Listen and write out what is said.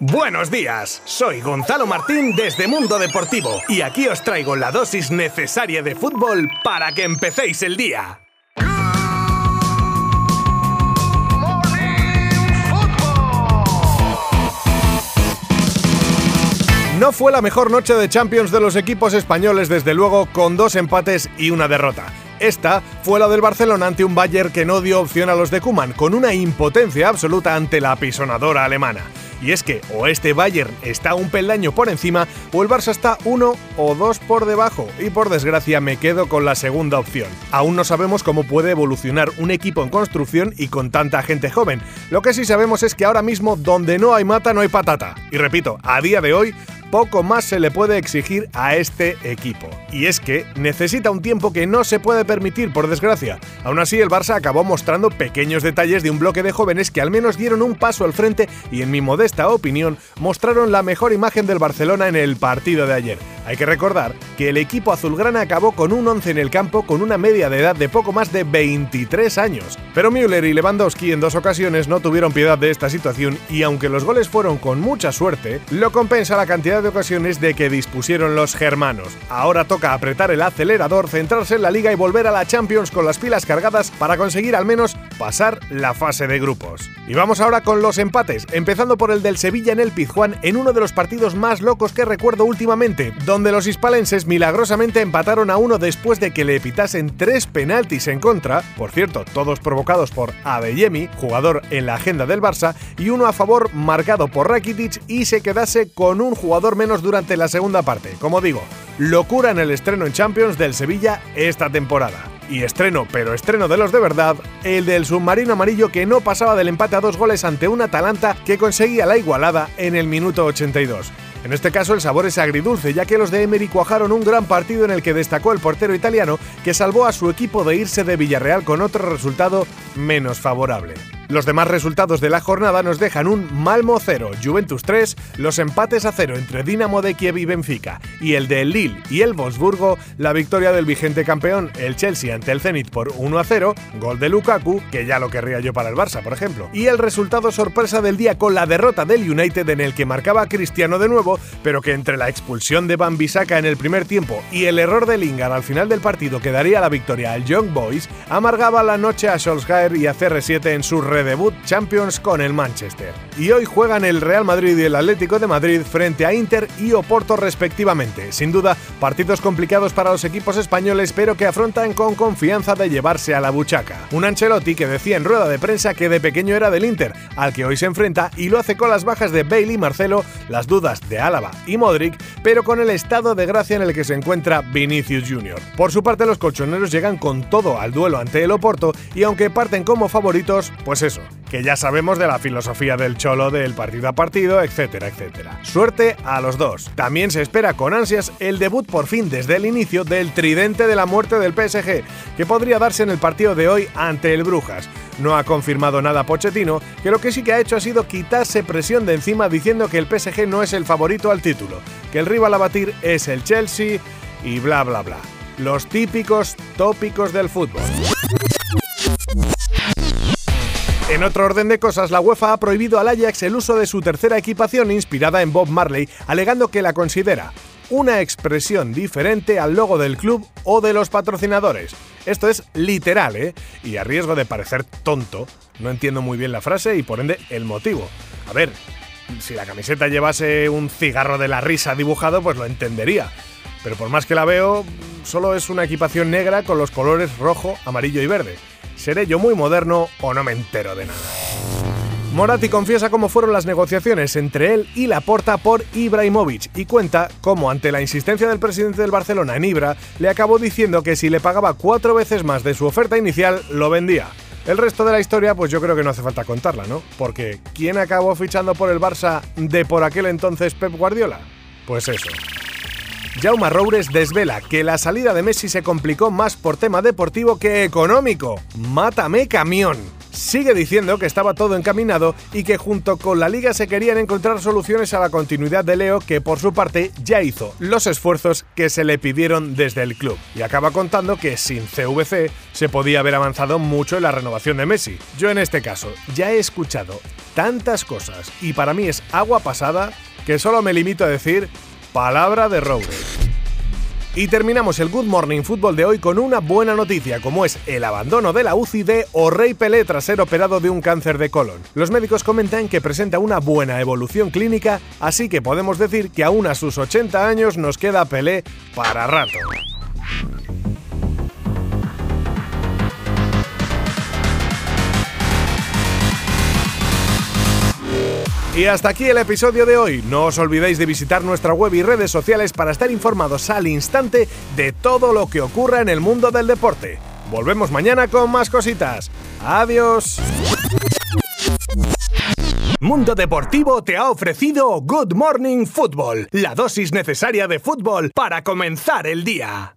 Buenos días, soy Gonzalo Martín desde Mundo Deportivo y aquí os traigo la dosis necesaria de fútbol para que empecéis el día. No fue la mejor noche de Champions de los equipos españoles, desde luego, con dos empates y una derrota. Esta fue la del Barcelona ante un Bayern que no dio opción a los de Kuman, con una impotencia absoluta ante la apisonadora alemana. Y es que o este Bayern está un peldaño por encima o el Barça está uno o dos por debajo y por desgracia me quedo con la segunda opción. Aún no sabemos cómo puede evolucionar un equipo en construcción y con tanta gente joven. Lo que sí sabemos es que ahora mismo donde no hay mata no hay patata. Y repito, a día de hoy poco más se le puede exigir a este equipo. Y es que necesita un tiempo que no se puede permitir, por desgracia. Aún así, el Barça acabó mostrando pequeños detalles de un bloque de jóvenes que al menos dieron un paso al frente y, en mi modesta opinión, mostraron la mejor imagen del Barcelona en el partido de ayer. Hay que recordar que el equipo azulgrana acabó con un 11 en el campo con una media de edad de poco más de 23 años. Pero Müller y Lewandowski en dos ocasiones no tuvieron piedad de esta situación y aunque los goles fueron con mucha suerte, lo compensa la cantidad de ocasiones de que dispusieron los germanos. Ahora toca apretar el acelerador, centrarse en la liga y volver a la Champions con las pilas cargadas para conseguir al menos pasar la fase de grupos. Y vamos ahora con los empates, empezando por el del Sevilla en el Pizjuán en uno de los partidos más locos que recuerdo últimamente, donde los hispalenses milagrosamente empataron a uno después de que le pitasen tres penaltis en contra, por cierto, todos provocados por Adeyemi, jugador en la agenda del Barça, y uno a favor marcado por Rakitic y se quedase con un jugador menos durante la segunda parte. Como digo, locura en el estreno en Champions del Sevilla esta temporada. Y estreno, pero estreno de los de verdad, el del submarino amarillo que no pasaba del empate a dos goles ante un Atalanta que conseguía la igualada en el minuto 82. En este caso el sabor es agridulce, ya que los de Emery cuajaron un gran partido en el que destacó el portero italiano que salvó a su equipo de irse de Villarreal con otro resultado menos favorable. Los demás resultados de la jornada nos dejan un Malmo 0, Juventus 3, los empates a 0 entre Dinamo de Kiev y Benfica, y el de Lille y el Wolfsburgo, la victoria del vigente campeón, el Chelsea ante el Zenit por 1 a 0, gol de Lukaku, que ya lo querría yo para el Barça, por ejemplo, y el resultado sorpresa del día con la derrota del United en el que marcaba Cristiano de nuevo, pero que entre la expulsión de Van Bissaka en el primer tiempo y el error de Lingard al final del partido que daría la victoria al Young Boys, amargaba la noche a Solskjaer y a CR7 en su debut Champions con el Manchester. Y hoy juegan el Real Madrid y el Atlético de Madrid frente a Inter y Oporto respectivamente. Sin duda, partidos complicados para los equipos españoles, pero que afrontan con confianza de llevarse a la buchaca. Un Ancelotti que decía en rueda de prensa que de pequeño era del Inter, al que hoy se enfrenta y lo hace con las bajas de Bailey y Marcelo, las dudas de Álava y Modric, pero con el estado de gracia en el que se encuentra Vinicius Jr. Por su parte, los colchoneros llegan con todo al duelo ante el Oporto y aunque parten como favoritos, pues que ya sabemos de la filosofía del cholo del partido a partido, etcétera, etcétera. Suerte a los dos. También se espera con ansias el debut por fin desde el inicio del tridente de la muerte del PSG, que podría darse en el partido de hoy ante el Brujas. No ha confirmado nada Pochettino, que lo que sí que ha hecho ha sido quitarse presión de encima diciendo que el PSG no es el favorito al título, que el rival a batir es el Chelsea y bla bla bla. Los típicos tópicos del fútbol. En otro orden de cosas, la UEFA ha prohibido al Ajax el uso de su tercera equipación inspirada en Bob Marley, alegando que la considera una expresión diferente al logo del club o de los patrocinadores. Esto es literal, ¿eh? Y a riesgo de parecer tonto, no entiendo muy bien la frase y por ende el motivo. A ver, si la camiseta llevase un cigarro de la risa dibujado, pues lo entendería. Pero por más que la veo, solo es una equipación negra con los colores rojo, amarillo y verde. ¿Seré yo muy moderno o no me entero de nada? Moratti confiesa cómo fueron las negociaciones entre él y Laporta por Ibrahimovic y cuenta cómo ante la insistencia del presidente del Barcelona en Ibra le acabó diciendo que si le pagaba cuatro veces más de su oferta inicial lo vendía. El resto de la historia pues yo creo que no hace falta contarla, ¿no? Porque ¿quién acabó fichando por el Barça de por aquel entonces Pep Guardiola? Pues eso. Jaume Roures desvela que la salida de Messi se complicó más por tema deportivo que económico. Mátame camión. sigue diciendo que estaba todo encaminado y que junto con la liga se querían encontrar soluciones a la continuidad de Leo, que por su parte ya hizo los esfuerzos que se le pidieron desde el club. Y acaba contando que sin CVC se podía haber avanzado mucho en la renovación de Messi. Yo en este caso ya he escuchado tantas cosas y para mí es agua pasada que solo me limito a decir palabra de Roure. Y terminamos el Good Morning Football de hoy con una buena noticia, como es el abandono de la UCI de O'Reilly Pelé tras ser operado de un cáncer de colon. Los médicos comentan que presenta una buena evolución clínica, así que podemos decir que aún a sus 80 años nos queda Pelé para rato. Y hasta aquí el episodio de hoy. No os olvidéis de visitar nuestra web y redes sociales para estar informados al instante de todo lo que ocurra en el mundo del deporte. Volvemos mañana con más cositas. Adiós. Mundo Deportivo te ha ofrecido Good Morning Football, la dosis necesaria de fútbol para comenzar el día.